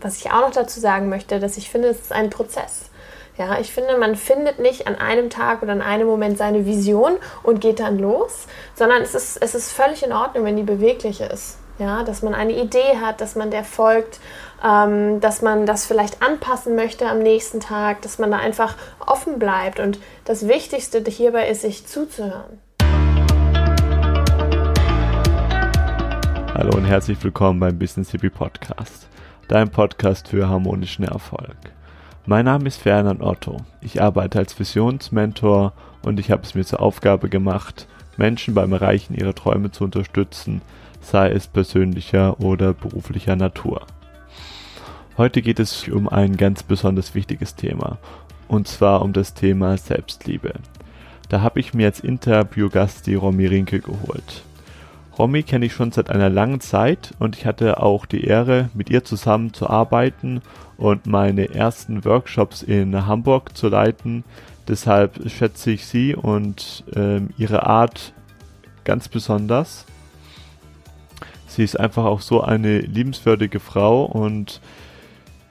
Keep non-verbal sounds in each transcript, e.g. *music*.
was ich auch noch dazu sagen möchte, dass ich finde, es ist ein Prozess. Ja, ich finde, man findet nicht an einem Tag oder an einem Moment seine Vision und geht dann los, sondern es ist, es ist völlig in Ordnung, wenn die beweglich ist. Ja, dass man eine Idee hat, dass man der folgt, ähm, dass man das vielleicht anpassen möchte am nächsten Tag, dass man da einfach offen bleibt. Und das Wichtigste hierbei ist, sich zuzuhören. Hallo und herzlich willkommen beim Business Hippie Podcast, dein Podcast für harmonischen Erfolg. Mein Name ist Ferdinand Otto. Ich arbeite als Visionsmentor und ich habe es mir zur Aufgabe gemacht, Menschen beim Erreichen ihrer Träume zu unterstützen, sei es persönlicher oder beruflicher Natur. Heute geht es um ein ganz besonders wichtiges Thema, und zwar um das Thema Selbstliebe. Da habe ich mir als Interviewgast die Romy Rinke geholt. Romy kenne ich schon seit einer langen Zeit und ich hatte auch die Ehre, mit ihr zusammen zu arbeiten und meine ersten Workshops in Hamburg zu leiten. Deshalb schätze ich sie und äh, ihre Art ganz besonders. Sie ist einfach auch so eine liebenswürdige Frau und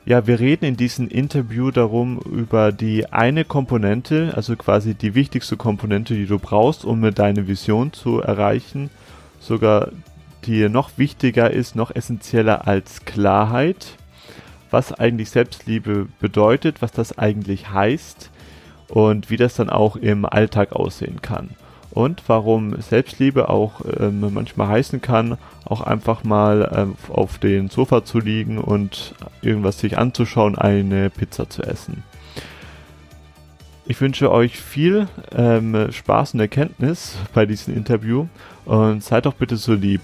ja, wir reden in diesem Interview darum über die eine Komponente, also quasi die wichtigste Komponente, die du brauchst, um deine Vision zu erreichen sogar die noch wichtiger ist, noch essentieller als Klarheit, was eigentlich Selbstliebe bedeutet, was das eigentlich heißt und wie das dann auch im Alltag aussehen kann. Und warum Selbstliebe auch ähm, manchmal heißen kann, auch einfach mal ähm, auf den Sofa zu liegen und irgendwas sich anzuschauen, eine Pizza zu essen. Ich wünsche euch viel ähm, Spaß und Erkenntnis bei diesem Interview und seid doch bitte so lieb,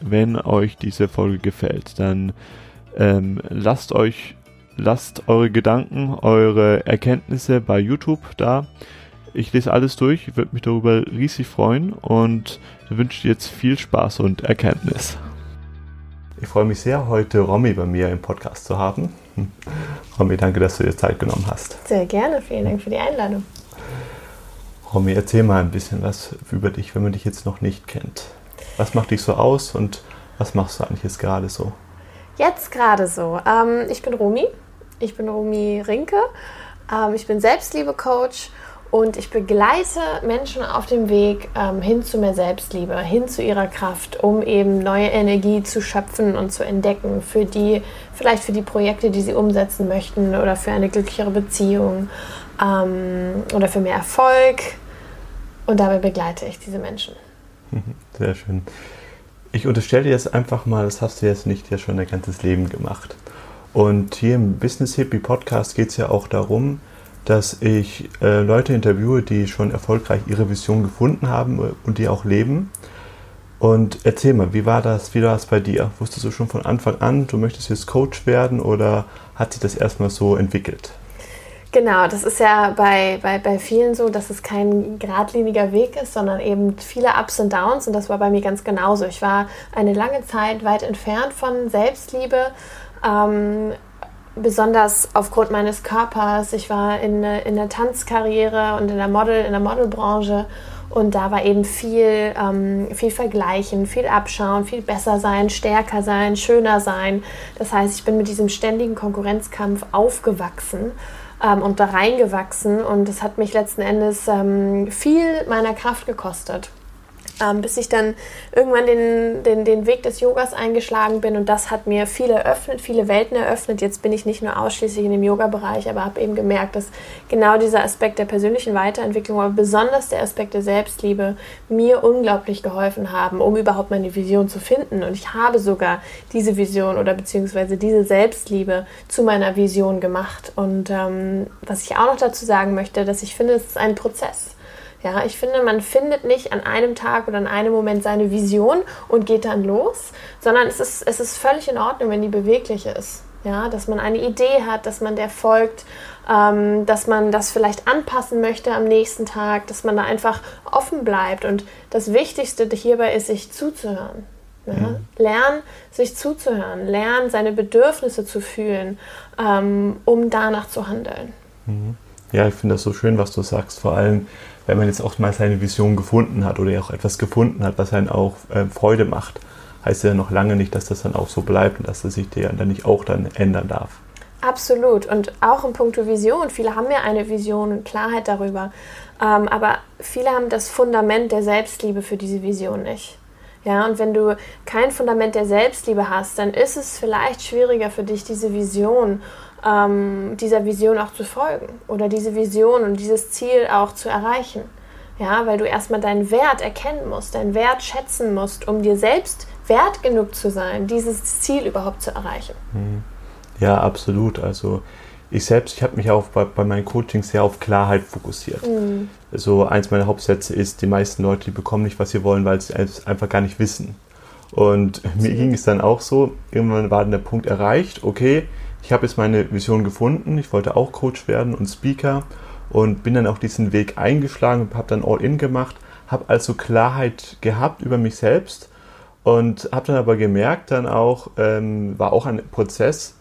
wenn euch diese Folge gefällt, dann ähm, lasst euch, lasst eure Gedanken, eure Erkenntnisse bei YouTube da. Ich lese alles durch, würde mich darüber riesig freuen und wünsche jetzt viel Spaß und Erkenntnis. Ich freue mich sehr, heute Romy bei mir im Podcast zu haben. Romy, danke, dass du dir Zeit genommen hast. Sehr gerne, vielen Dank für die Einladung. Romy, erzähl mal ein bisschen was über dich, wenn man dich jetzt noch nicht kennt. Was macht dich so aus und was machst du eigentlich jetzt gerade so? Jetzt gerade so. Ähm, ich bin Romy. Ich bin Romy Rinke. Ähm, ich bin Selbstliebe-Coach und ich begleite Menschen auf dem Weg ähm, hin zu mehr Selbstliebe, hin zu ihrer Kraft, um eben neue Energie zu schöpfen und zu entdecken für die, vielleicht für die Projekte, die sie umsetzen möchten oder für eine glücklichere Beziehung ähm, oder für mehr Erfolg. Und dabei begleite ich diese Menschen. *laughs* Sehr schön. Ich unterstelle dir jetzt einfach mal, das hast du jetzt nicht ja schon dein ganzes Leben gemacht. Und hier im Business Hippie Podcast geht es ja auch darum, dass ich äh, Leute interviewe, die schon erfolgreich ihre Vision gefunden haben und die auch leben. Und erzähl mal, wie war das, wie war das bei dir? Wusstest du schon von Anfang an, du möchtest jetzt Coach werden oder hat sich das erstmal so entwickelt? Genau, das ist ja bei, bei, bei vielen so, dass es kein geradliniger Weg ist, sondern eben viele Ups und Downs. Und das war bei mir ganz genauso. Ich war eine lange Zeit weit entfernt von Selbstliebe. Ähm, besonders aufgrund meines Körpers. Ich war in, in der Tanzkarriere und in der Model, in der Modelbranche und da war eben viel, ähm, viel Vergleichen, viel Abschauen, viel besser sein, stärker sein, schöner sein. Das heißt, ich bin mit diesem ständigen Konkurrenzkampf aufgewachsen ähm, und da reingewachsen und das hat mich letzten Endes ähm, viel meiner Kraft gekostet ähm, bis ich dann irgendwann den, den, den Weg des Yogas eingeschlagen bin und das hat mir viel eröffnet, viele Welten eröffnet. Jetzt bin ich nicht nur ausschließlich in dem Yoga-Bereich, aber habe eben gemerkt, dass genau dieser Aspekt der persönlichen Weiterentwicklung, aber besonders der Aspekt der Selbstliebe mir unglaublich geholfen haben, um überhaupt meine Vision zu finden. Und ich habe sogar diese Vision oder beziehungsweise diese Selbstliebe zu meiner Vision gemacht. Und ähm, was ich auch noch dazu sagen möchte, dass ich finde, es ist ein Prozess. Ja, ich finde, man findet nicht an einem Tag oder an einem Moment seine Vision und geht dann los, sondern es ist, es ist völlig in Ordnung, wenn die beweglich ist. Ja, dass man eine Idee hat, dass man der folgt, ähm, dass man das vielleicht anpassen möchte am nächsten Tag, dass man da einfach offen bleibt. Und das Wichtigste hierbei ist, sich zuzuhören. Ja? Mhm. Lernen, sich zuzuhören, lernen, seine Bedürfnisse zu fühlen, ähm, um danach zu handeln. Mhm. Ja, ich finde das so schön, was du sagst. Vor allem, wenn man jetzt auch mal seine Vision gefunden hat oder auch etwas gefunden hat, was einen auch äh, Freude macht, heißt ja noch lange nicht, dass das dann auch so bleibt und dass das sich dann nicht auch dann ändern darf. Absolut. Und auch in puncto Vision. Viele haben ja eine Vision und Klarheit darüber. Ähm, aber viele haben das Fundament der Selbstliebe für diese Vision nicht. Ja, und wenn du kein Fundament der Selbstliebe hast, dann ist es vielleicht schwieriger für dich, diese Vision, ähm, dieser Vision auch zu folgen oder diese Vision und dieses Ziel auch zu erreichen. Ja, weil du erstmal deinen Wert erkennen musst, deinen Wert schätzen musst, um dir selbst wert genug zu sein, dieses Ziel überhaupt zu erreichen. Mhm. Ja, absolut. Also ich selbst, ich habe mich auch bei, bei, meinen Coachings sehr auf Klarheit fokussiert. Mhm. So eins meiner Hauptsätze ist, die meisten Leute, die bekommen nicht, was sie wollen, weil sie es einfach gar nicht wissen. Und mir ging es dann auch so, irgendwann war dann der Punkt erreicht, okay, ich habe jetzt meine Vision gefunden, ich wollte auch Coach werden und Speaker und bin dann auch diesen Weg eingeschlagen und habe dann All-In gemacht, habe also Klarheit gehabt über mich selbst und habe dann aber gemerkt, dann auch, ähm, war auch ein Prozess,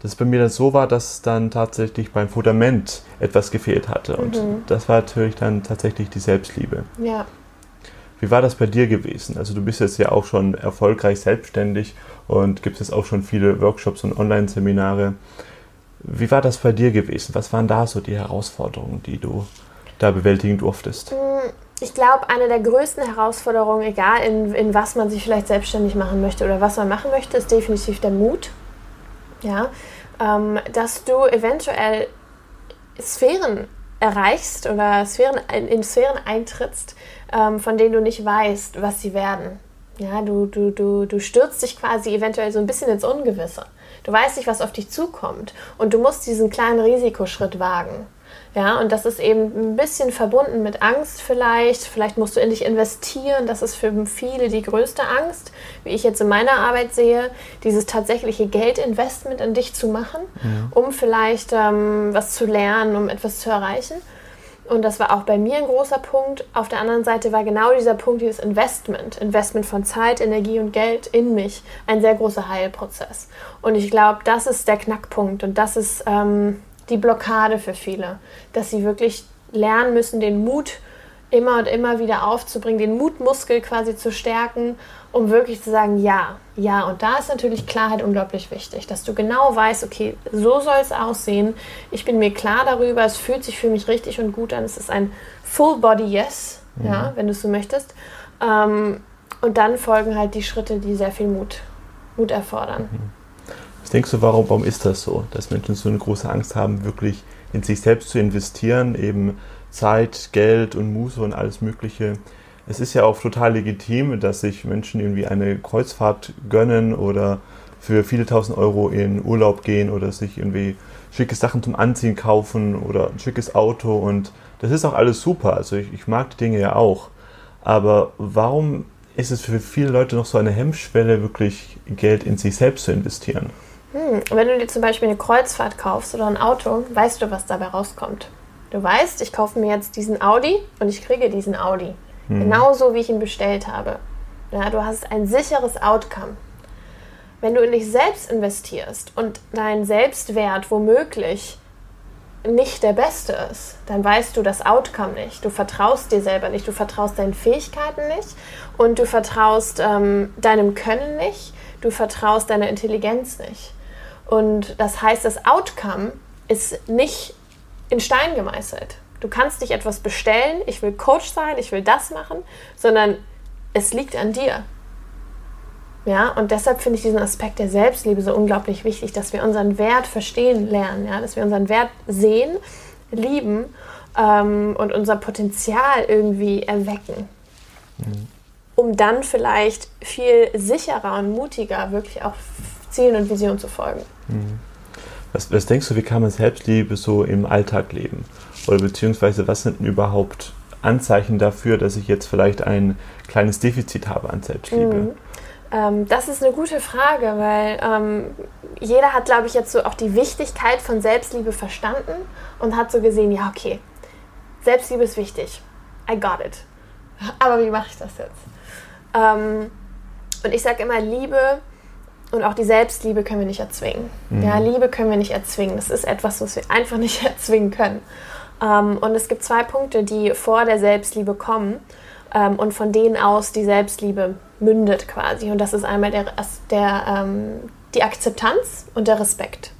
dass bei mir dann so war, dass dann tatsächlich beim Fundament etwas gefehlt hatte. Und mhm. das war natürlich dann tatsächlich die Selbstliebe. Ja. Wie war das bei dir gewesen? Also du bist jetzt ja auch schon erfolgreich selbstständig und gibt es auch schon viele Workshops und Online-Seminare. Wie war das bei dir gewesen? Was waren da so die Herausforderungen, die du da bewältigen durftest? Mm, ich glaube, eine der größten Herausforderungen, egal in, in was man sich vielleicht selbstständig machen möchte oder was man machen möchte, ist definitiv der Mut. Ja, ähm, dass du eventuell Sphären erreichst oder Sphären, in Sphären eintrittst, ähm, von denen du nicht weißt, was sie werden. Ja, du, du, du, du stürzt dich quasi eventuell so ein bisschen ins Ungewisse. Du weißt nicht, was auf dich zukommt und du musst diesen kleinen Risikoschritt wagen. Ja, und das ist eben ein bisschen verbunden mit Angst vielleicht. Vielleicht musst du in dich investieren. Das ist für viele die größte Angst, wie ich jetzt in meiner Arbeit sehe, dieses tatsächliche Geldinvestment in dich zu machen, ja. um vielleicht ähm, was zu lernen, um etwas zu erreichen. Und das war auch bei mir ein großer Punkt. Auf der anderen Seite war genau dieser Punkt, dieses Investment, Investment von Zeit, Energie und Geld in mich, ein sehr großer Heilprozess. Und ich glaube, das ist der Knackpunkt und das ist ähm, die Blockade für viele, dass sie wirklich lernen müssen, den Mut immer und immer wieder aufzubringen, den Mutmuskel quasi zu stärken, um wirklich zu sagen, ja, ja. Und da ist natürlich Klarheit unglaublich wichtig, dass du genau weißt, okay, so soll es aussehen. Ich bin mir klar darüber, es fühlt sich für mich richtig und gut an. Es ist ein Full Body Yes, mhm. ja, wenn du es so möchtest. Ähm, und dann folgen halt die Schritte, die sehr viel Mut, Mut erfordern. Mhm. Was denkst du, warum, warum ist das so, dass Menschen so eine große Angst haben, wirklich in sich selbst zu investieren, eben Zeit, Geld und Muße und alles Mögliche? Es ist ja auch total legitim, dass sich Menschen irgendwie eine Kreuzfahrt gönnen oder für viele tausend Euro in Urlaub gehen oder sich irgendwie schicke Sachen zum Anziehen kaufen oder ein schickes Auto und das ist auch alles super. Also ich, ich mag die Dinge ja auch. Aber warum ist es für viele Leute noch so eine Hemmschwelle, wirklich Geld in sich selbst zu investieren? Hm, wenn du dir zum Beispiel eine Kreuzfahrt kaufst oder ein Auto, weißt du, was dabei rauskommt. Du weißt, ich kaufe mir jetzt diesen Audi und ich kriege diesen Audi. Hm. Genauso, wie ich ihn bestellt habe. Ja, du hast ein sicheres Outcome. Wenn du in dich selbst investierst und dein Selbstwert womöglich nicht der beste ist, dann weißt du das Outcome nicht. Du vertraust dir selber nicht, du vertraust deinen Fähigkeiten nicht und du vertraust ähm, deinem Können nicht, du vertraust deiner Intelligenz nicht. Und das heißt, das Outcome ist nicht in Stein gemeißelt. Du kannst nicht etwas bestellen, ich will Coach sein, ich will das machen, sondern es liegt an dir. Ja, und deshalb finde ich diesen Aspekt der Selbstliebe so unglaublich wichtig, dass wir unseren Wert verstehen lernen, ja, dass wir unseren Wert sehen, lieben ähm, und unser Potenzial irgendwie erwecken. Mhm. Um dann vielleicht viel sicherer und mutiger wirklich auch Zielen und Visionen zu folgen. Mhm. Was, was, denkst du, wie kann man Selbstliebe so im Alltag leben? Oder beziehungsweise was sind denn überhaupt Anzeichen dafür, dass ich jetzt vielleicht ein kleines Defizit habe an Selbstliebe? Mhm. Ähm, das ist eine gute Frage, weil ähm, jeder hat, glaube ich, jetzt so auch die Wichtigkeit von Selbstliebe verstanden und hat so gesehen, ja, okay, Selbstliebe ist wichtig. I got it. *laughs* Aber wie mache ich das jetzt? Ähm, und ich sage immer, Liebe und auch die Selbstliebe können wir nicht erzwingen. Mhm. Ja, Liebe können wir nicht erzwingen. Das ist etwas, was wir einfach nicht *laughs* erzwingen können. Ähm, und es gibt zwei Punkte, die vor der Selbstliebe kommen ähm, und von denen aus die Selbstliebe mündet quasi. Und das ist einmal der, der, ähm, die Akzeptanz und der Respekt.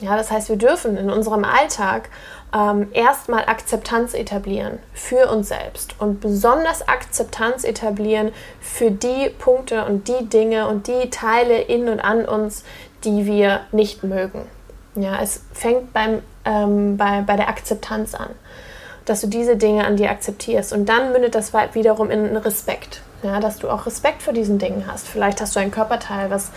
Ja, das heißt, wir dürfen in unserem Alltag ähm, erstmal Akzeptanz etablieren für uns selbst und besonders Akzeptanz etablieren für die Punkte und die Dinge und die Teile in und an uns, die wir nicht mögen. Ja, es fängt beim, ähm, bei, bei der Akzeptanz an, dass du diese Dinge an dir akzeptierst und dann mündet das wiederum in Respekt. Ja, dass du auch Respekt vor diesen Dingen hast. Vielleicht hast du ein Körperteil, was,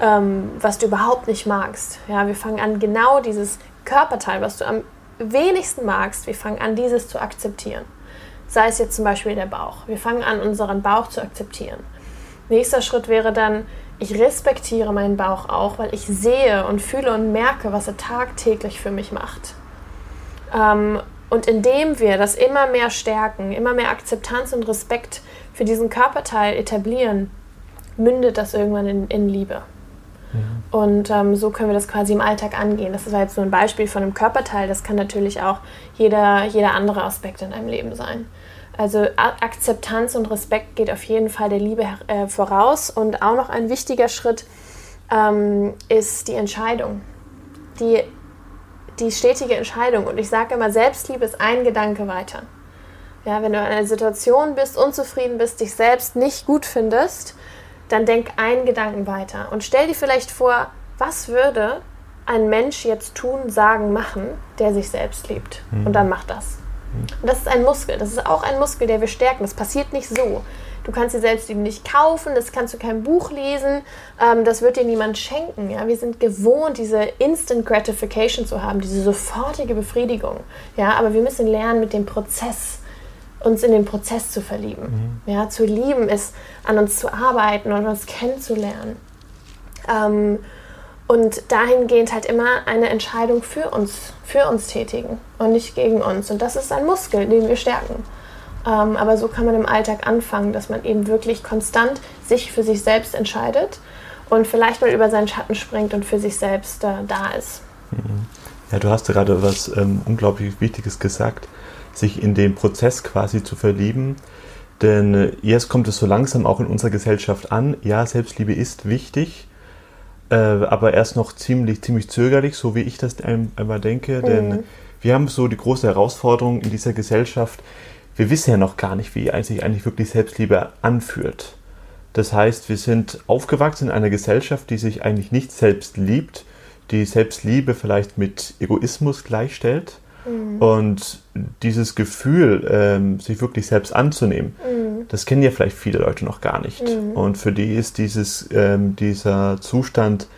ähm, was du überhaupt nicht magst. Ja, wir fangen an, genau dieses Körperteil, was du am wenigsten magst, wir fangen an, dieses zu akzeptieren. Sei es jetzt zum Beispiel der Bauch. Wir fangen an, unseren Bauch zu akzeptieren. Nächster Schritt wäre dann, ich respektiere meinen Bauch auch, weil ich sehe und fühle und merke, was er tagtäglich für mich macht. Ähm, und indem wir das immer mehr stärken, immer mehr Akzeptanz und Respekt für diesen Körperteil etablieren, mündet das irgendwann in, in Liebe. Und ähm, so können wir das quasi im Alltag angehen. Das ist jetzt nur ein Beispiel von einem Körperteil. Das kann natürlich auch jeder, jeder andere Aspekt in deinem Leben sein. Also Akzeptanz und Respekt geht auf jeden Fall der Liebe äh, voraus. Und auch noch ein wichtiger Schritt ähm, ist die Entscheidung. Die, die stetige Entscheidung. Und ich sage immer, Selbstliebe ist ein Gedanke weiter. Ja, wenn du in einer Situation bist, unzufrieden bist, dich selbst nicht gut findest, dann denk einen Gedanken weiter und stell dir vielleicht vor, was würde ein Mensch jetzt tun, sagen, machen, der sich selbst liebt. Mhm. Und dann macht das. Und das ist ein Muskel. Das ist auch ein Muskel, der wir stärken. Das passiert nicht so. Du kannst dir selbst eben nicht kaufen, das kannst du kein Buch lesen, ähm, das wird dir niemand schenken. Ja? Wir sind gewohnt, diese Instant Gratification zu haben, diese sofortige Befriedigung. Ja? Aber wir müssen lernen, mit dem Prozess uns in den Prozess zu verlieben. Mhm. Ja, zu lieben ist, an uns zu arbeiten und uns kennenzulernen. Ähm, und dahingehend halt immer eine Entscheidung für uns, für uns tätigen und nicht gegen uns. Und das ist ein Muskel, den wir stärken. Ähm, aber so kann man im Alltag anfangen, dass man eben wirklich konstant sich für sich selbst entscheidet und vielleicht mal über seinen Schatten springt und für sich selbst äh, da ist. Mhm. Ja, du hast gerade was ähm, unglaublich Wichtiges gesagt sich in den Prozess quasi zu verlieben. Denn äh, jetzt kommt es so langsam auch in unserer Gesellschaft an. Ja, Selbstliebe ist wichtig, äh, aber erst noch ziemlich, ziemlich zögerlich, so wie ich das einmal denke. Mhm. Denn wir haben so die große Herausforderung in dieser Gesellschaft. Wir wissen ja noch gar nicht, wie sich eigentlich wirklich Selbstliebe anfühlt. Das heißt, wir sind aufgewachsen in einer Gesellschaft, die sich eigentlich nicht selbst liebt, die Selbstliebe vielleicht mit Egoismus gleichstellt. Mhm. Und dieses Gefühl, ähm, sich wirklich selbst anzunehmen, mhm. das kennen ja vielleicht viele Leute noch gar nicht. Mhm. Und für die ist dieses, ähm, dieser Zustand,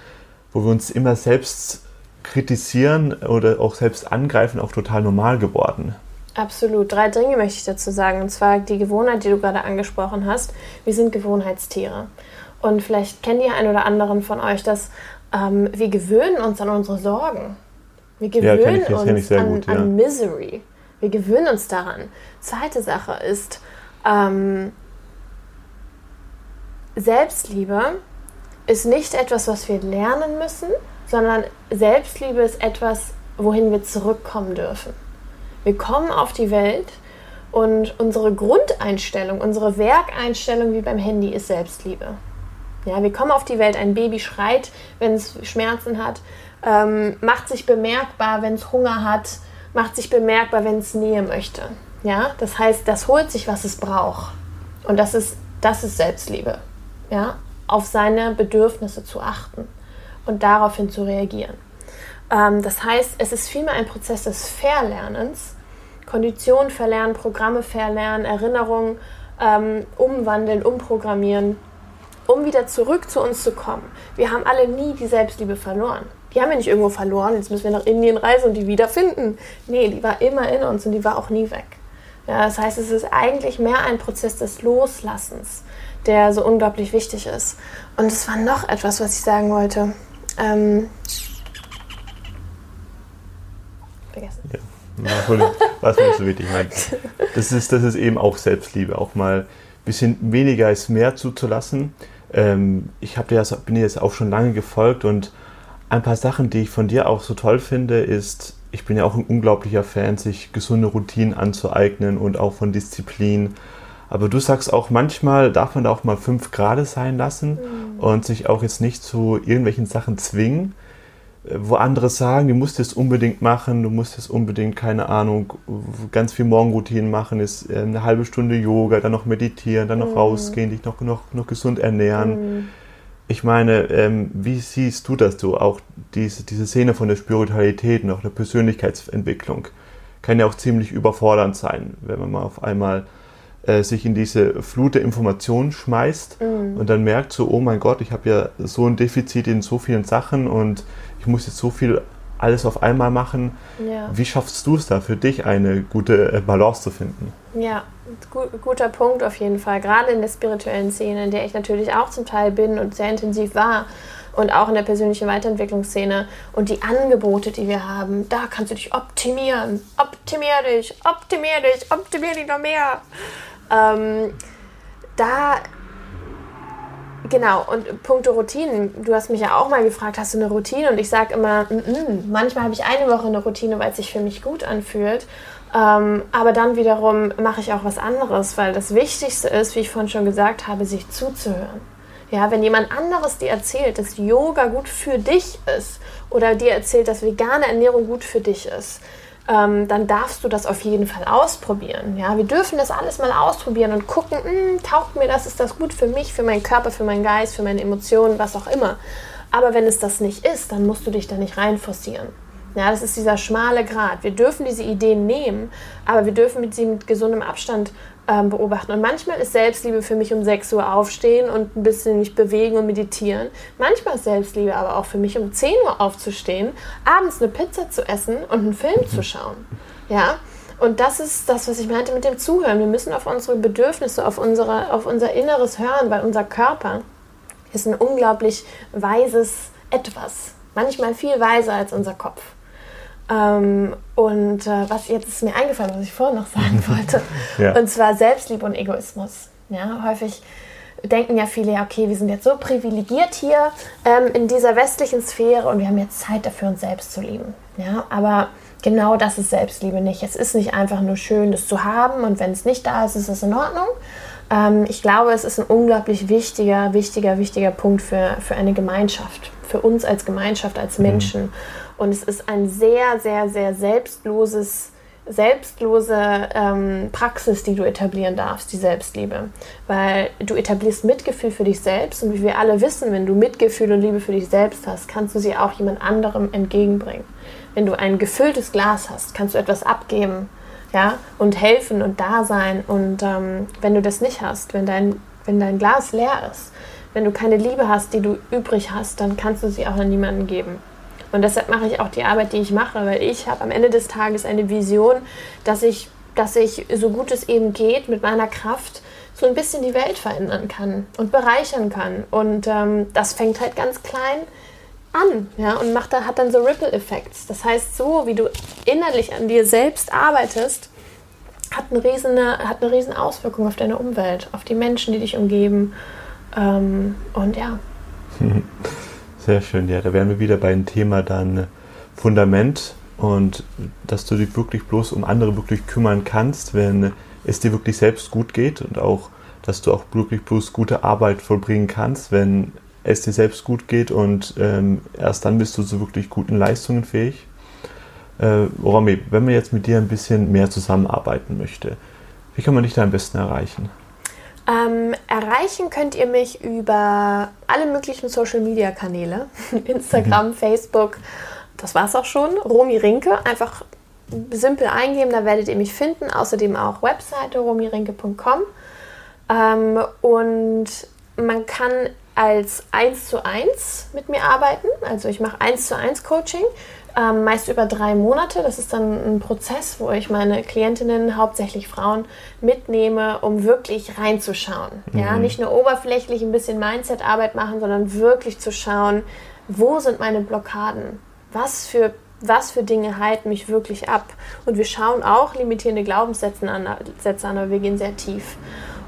wo wir uns immer selbst kritisieren oder auch selbst angreifen, auch total normal geworden. Absolut. Drei Dinge möchte ich dazu sagen. Und zwar die Gewohnheit, die du gerade angesprochen hast. Wir sind Gewohnheitstiere. Und vielleicht kennen die ein oder anderen von euch, dass ähm, wir gewöhnen uns an unsere Sorgen. Wir gewöhnen ja, ich, uns an, gut, ja. an, Misery. Wir gewöhnen uns daran. Zweite Sache ist ähm, Selbstliebe ist nicht etwas, was wir lernen müssen, sondern Selbstliebe ist etwas, wohin wir zurückkommen dürfen. Wir kommen auf die Welt und unsere Grundeinstellung, unsere Werkeinstellung wie beim Handy ist Selbstliebe. Ja, wir kommen auf die Welt, ein Baby schreit, wenn es Schmerzen hat ähm, macht sich bemerkbar, wenn es Hunger hat, macht sich bemerkbar, wenn es Nähe möchte. Ja, das heißt, das holt sich, was es braucht. Und das ist, das ist Selbstliebe. Ja, auf seine Bedürfnisse zu achten und daraufhin zu reagieren. Ähm, das heißt, es ist vielmehr ein Prozess des Verlernens, Konditionen verlernen, Programme verlernen, Erinnerungen ähm, umwandeln, umprogrammieren, um wieder zurück zu uns zu kommen. Wir haben alle nie die Selbstliebe verloren die haben wir nicht irgendwo verloren, jetzt müssen wir nach Indien reisen und die wiederfinden. Nee, die war immer in uns und die war auch nie weg. Ja, das heißt, es ist eigentlich mehr ein Prozess des Loslassens, der so unglaublich wichtig ist. Und es war noch etwas, was ich sagen wollte. Ähm, vergessen. Ja, was nicht so wichtig meinst. Das ist, das ist eben auch Selbstliebe, auch mal ein bisschen weniger als mehr zuzulassen. Ähm, ich dir das, bin dir jetzt auch schon lange gefolgt und ein paar Sachen, die ich von dir auch so toll finde, ist, ich bin ja auch ein unglaublicher Fan, sich gesunde Routinen anzueignen und auch von Disziplin. Aber du sagst auch, manchmal darf man da auch mal fünf Grad sein lassen mhm. und sich auch jetzt nicht zu irgendwelchen Sachen zwingen, wo andere sagen, du musst es unbedingt machen, du musst es unbedingt, keine Ahnung, ganz viel Morgenroutinen machen, ist äh, eine halbe Stunde Yoga, dann noch meditieren, dann noch mhm. rausgehen, dich noch, noch, noch gesund ernähren. Mhm. Ich meine, ähm, wie siehst du das so, auch diese, diese Szene von der Spiritualität und auch der Persönlichkeitsentwicklung? Kann ja auch ziemlich überfordernd sein, wenn man mal auf einmal äh, sich in diese Flut der Informationen schmeißt mhm. und dann merkt so, oh mein Gott, ich habe ja so ein Defizit in so vielen Sachen und ich muss jetzt so viel alles auf einmal machen. Ja. Wie schaffst du es da für dich, eine gute äh, Balance zu finden? Ja, guter Punkt auf jeden Fall. Gerade in der spirituellen Szene, in der ich natürlich auch zum Teil bin und sehr intensiv war. Und auch in der persönlichen Weiterentwicklungsszene und die Angebote, die wir haben, da kannst du dich optimieren. Optimier dich, optimier dich, optimier dich noch mehr. Ähm, da Genau, und punkto Routinen, du hast mich ja auch mal gefragt, hast du eine Routine? Und ich sage immer, mm -mm. manchmal habe ich eine Woche eine Routine, weil es sich für mich gut anfühlt. Ähm, aber dann wiederum mache ich auch was anderes, weil das Wichtigste ist, wie ich vorhin schon gesagt habe, sich zuzuhören. Ja, wenn jemand anderes dir erzählt, dass Yoga gut für dich ist oder dir erzählt, dass vegane Ernährung gut für dich ist, ähm, dann darfst du das auf jeden Fall ausprobieren. Ja, wir dürfen das alles mal ausprobieren und gucken, mh, hm, taugt mir das, ist das gut für mich, für meinen Körper, für meinen Geist, für meine Emotionen, was auch immer. Aber wenn es das nicht ist, dann musst du dich da nicht reinforcieren. Ja, das ist dieser schmale Grat. Wir dürfen diese Ideen nehmen, aber wir dürfen mit sie mit gesundem Abstand ähm, beobachten. Und manchmal ist Selbstliebe für mich um 6 Uhr aufstehen und ein bisschen mich bewegen und meditieren. Manchmal ist Selbstliebe aber auch für mich um 10 Uhr aufzustehen, abends eine Pizza zu essen und einen Film zu schauen. Ja, und das ist das, was ich meinte mit dem Zuhören. Wir müssen auf unsere Bedürfnisse, auf, unsere, auf unser Inneres hören, weil unser Körper ist ein unglaublich weises Etwas. Manchmal viel weiser als unser Kopf. Ähm, und äh, was jetzt ist mir eingefallen, was ich vorhin noch sagen *laughs* wollte, ja. und zwar Selbstliebe und Egoismus. Ja, häufig denken ja viele, okay, wir sind jetzt so privilegiert hier ähm, in dieser westlichen Sphäre und wir haben jetzt Zeit dafür, uns selbst zu lieben. Ja, aber genau das ist Selbstliebe nicht. Es ist nicht einfach nur schön, das zu haben und wenn es nicht da ist, ist es in Ordnung. Ähm, ich glaube, es ist ein unglaublich wichtiger, wichtiger, wichtiger Punkt für, für eine Gemeinschaft, für uns als Gemeinschaft, als mhm. Menschen. Mhm. Und es ist ein sehr, sehr, sehr selbstloses, selbstlose ähm, Praxis, die du etablieren darfst, die Selbstliebe. Weil du etablierst Mitgefühl für dich selbst und wie wir alle wissen, wenn du Mitgefühl und Liebe für dich selbst hast, kannst du sie auch jemand anderem entgegenbringen. Wenn du ein gefülltes Glas hast, kannst du etwas abgeben ja, und helfen und da sein. Und ähm, wenn du das nicht hast, wenn dein, wenn dein Glas leer ist, wenn du keine Liebe hast, die du übrig hast, dann kannst du sie auch an niemanden geben. Und deshalb mache ich auch die Arbeit, die ich mache, weil ich habe am Ende des Tages eine Vision, dass ich, dass ich so gut es eben geht mit meiner Kraft so ein bisschen die Welt verändern kann und bereichern kann. Und ähm, das fängt halt ganz klein an ja, und macht, hat dann so Ripple-Effekts. Das heißt, so wie du innerlich an dir selbst arbeitest, hat eine, riesen, hat eine riesen Auswirkung auf deine Umwelt, auf die Menschen, die dich umgeben. Ähm, und ja. *laughs* Sehr schön, ja, da wären wir wieder bei dem Thema dann Fundament und dass du dich wirklich bloß um andere wirklich kümmern kannst, wenn es dir wirklich selbst gut geht und auch, dass du auch wirklich bloß gute Arbeit vollbringen kannst, wenn es dir selbst gut geht und ähm, erst dann bist du zu wirklich guten Leistungen fähig. Äh, Romy, wenn man jetzt mit dir ein bisschen mehr zusammenarbeiten möchte, wie kann man dich da am besten erreichen? Ähm, erreichen könnt ihr mich über alle möglichen Social Media Kanäle: *laughs* Instagram, mhm. Facebook. Das war's auch schon. Romi Rinke. Einfach simpel eingeben, da werdet ihr mich finden. Außerdem auch Webseite romirinke.com. Ähm, und man kann als 1 zu 1 mit mir arbeiten. Also ich mache 1 zu 1 Coaching ähm, meist über drei Monate. Das ist dann ein Prozess, wo ich meine Klientinnen, hauptsächlich Frauen, mitnehme, um wirklich reinzuschauen. Mhm. Ja, nicht nur oberflächlich ein bisschen Mindset-Arbeit machen, sondern wirklich zu schauen, wo sind meine Blockaden? Was für was für Dinge halten mich wirklich ab? Und wir schauen auch limitierende Glaubenssätze an, aber wir gehen sehr tief.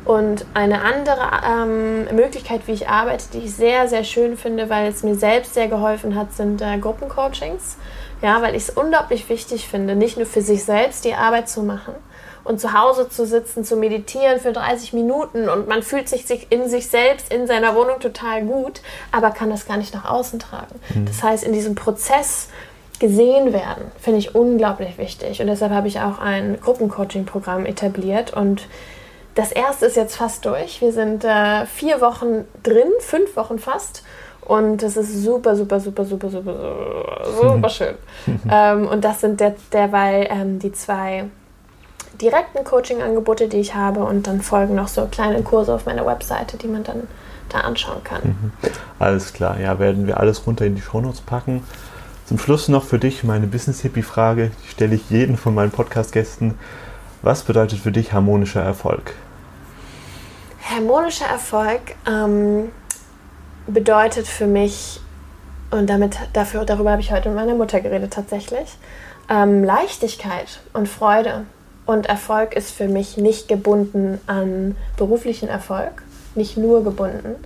Und eine andere ähm, Möglichkeit, wie ich arbeite, die ich sehr, sehr schön finde, weil es mir selbst sehr geholfen hat, sind äh, Gruppencoachings. Ja, weil ich es unglaublich wichtig finde, nicht nur für sich selbst die Arbeit zu machen und zu Hause zu sitzen, zu meditieren für 30 Minuten und man fühlt sich in sich selbst, in seiner Wohnung total gut, aber kann das gar nicht nach außen tragen. Mhm. Das heißt, in diesem Prozess gesehen werden, finde ich unglaublich wichtig. Und deshalb habe ich auch ein Gruppencoaching-Programm etabliert. Und das erste ist jetzt fast durch. Wir sind äh, vier Wochen drin, fünf Wochen fast. Und es ist super, super, super, super, super, super *laughs* schön. ähm, und das sind der, derweil ähm, die zwei direkten Coaching-Angebote, die ich habe. Und dann folgen noch so kleine Kurse auf meiner Webseite, die man dann da anschauen kann. Mhm. Alles klar, ja, werden wir alles runter in die Shownotes packen. Zum Schluss noch für dich meine Business-Hippie-Frage, die stelle ich jeden von meinen Podcast-Gästen. Was bedeutet für dich harmonischer Erfolg? Harmonischer Erfolg ähm, bedeutet für mich, und damit, dafür, darüber habe ich heute mit meiner Mutter geredet tatsächlich, ähm, Leichtigkeit und Freude. Und Erfolg ist für mich nicht gebunden an beruflichen Erfolg, nicht nur gebunden,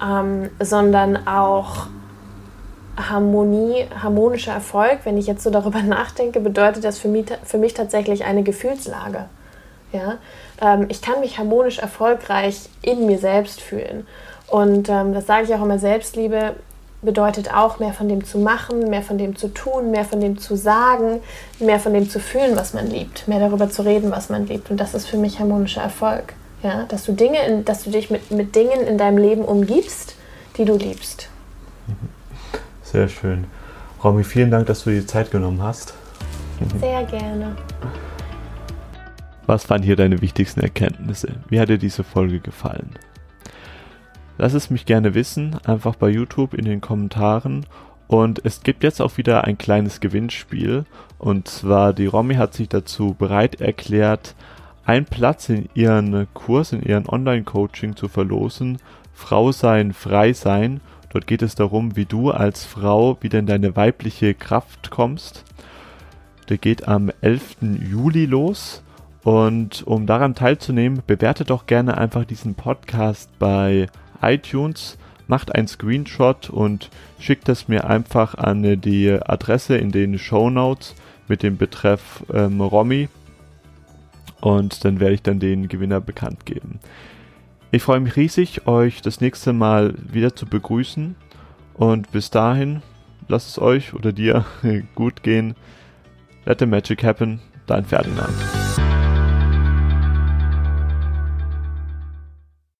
ähm, sondern auch Harmonie, harmonischer Erfolg, wenn ich jetzt so darüber *laughs* nachdenke, bedeutet das für mich, für mich tatsächlich eine Gefühlslage. Ja? Ähm, ich kann mich harmonisch erfolgreich in mir selbst fühlen. Und ähm, das sage ich auch immer, Selbstliebe bedeutet auch, mehr von dem zu machen, mehr von dem zu tun, mehr von dem zu sagen, mehr von dem zu fühlen, was man liebt, mehr darüber zu reden, was man liebt. Und das ist für mich harmonischer Erfolg. Ja? Dass, du Dinge in, dass du dich mit, mit Dingen in deinem Leben umgibst, die du liebst. Mhm. Sehr schön. Romy, vielen Dank, dass du dir die Zeit genommen hast. Sehr gerne. Was waren hier deine wichtigsten Erkenntnisse? Wie hat dir diese Folge gefallen? Lass es mich gerne wissen, einfach bei YouTube in den Kommentaren. Und es gibt jetzt auch wieder ein kleines Gewinnspiel. Und zwar, die Romy hat sich dazu bereit erklärt, einen Platz in ihren Kurs, in ihren Online-Coaching zu verlosen. Frau sein, frei sein. Dort geht es darum, wie du als Frau wieder in deine weibliche Kraft kommst. Der geht am 11. Juli los. Und um daran teilzunehmen, bewerte doch gerne einfach diesen Podcast bei iTunes, macht einen Screenshot und schickt es mir einfach an die Adresse in den Show Notes mit dem Betreff ähm, Romy. Und dann werde ich dann den Gewinner bekannt geben. Ich freue mich riesig, euch das nächste Mal wieder zu begrüßen. Und bis dahin, lasst es euch oder dir *laughs* gut gehen. Let the magic happen. Dein Ferdinand.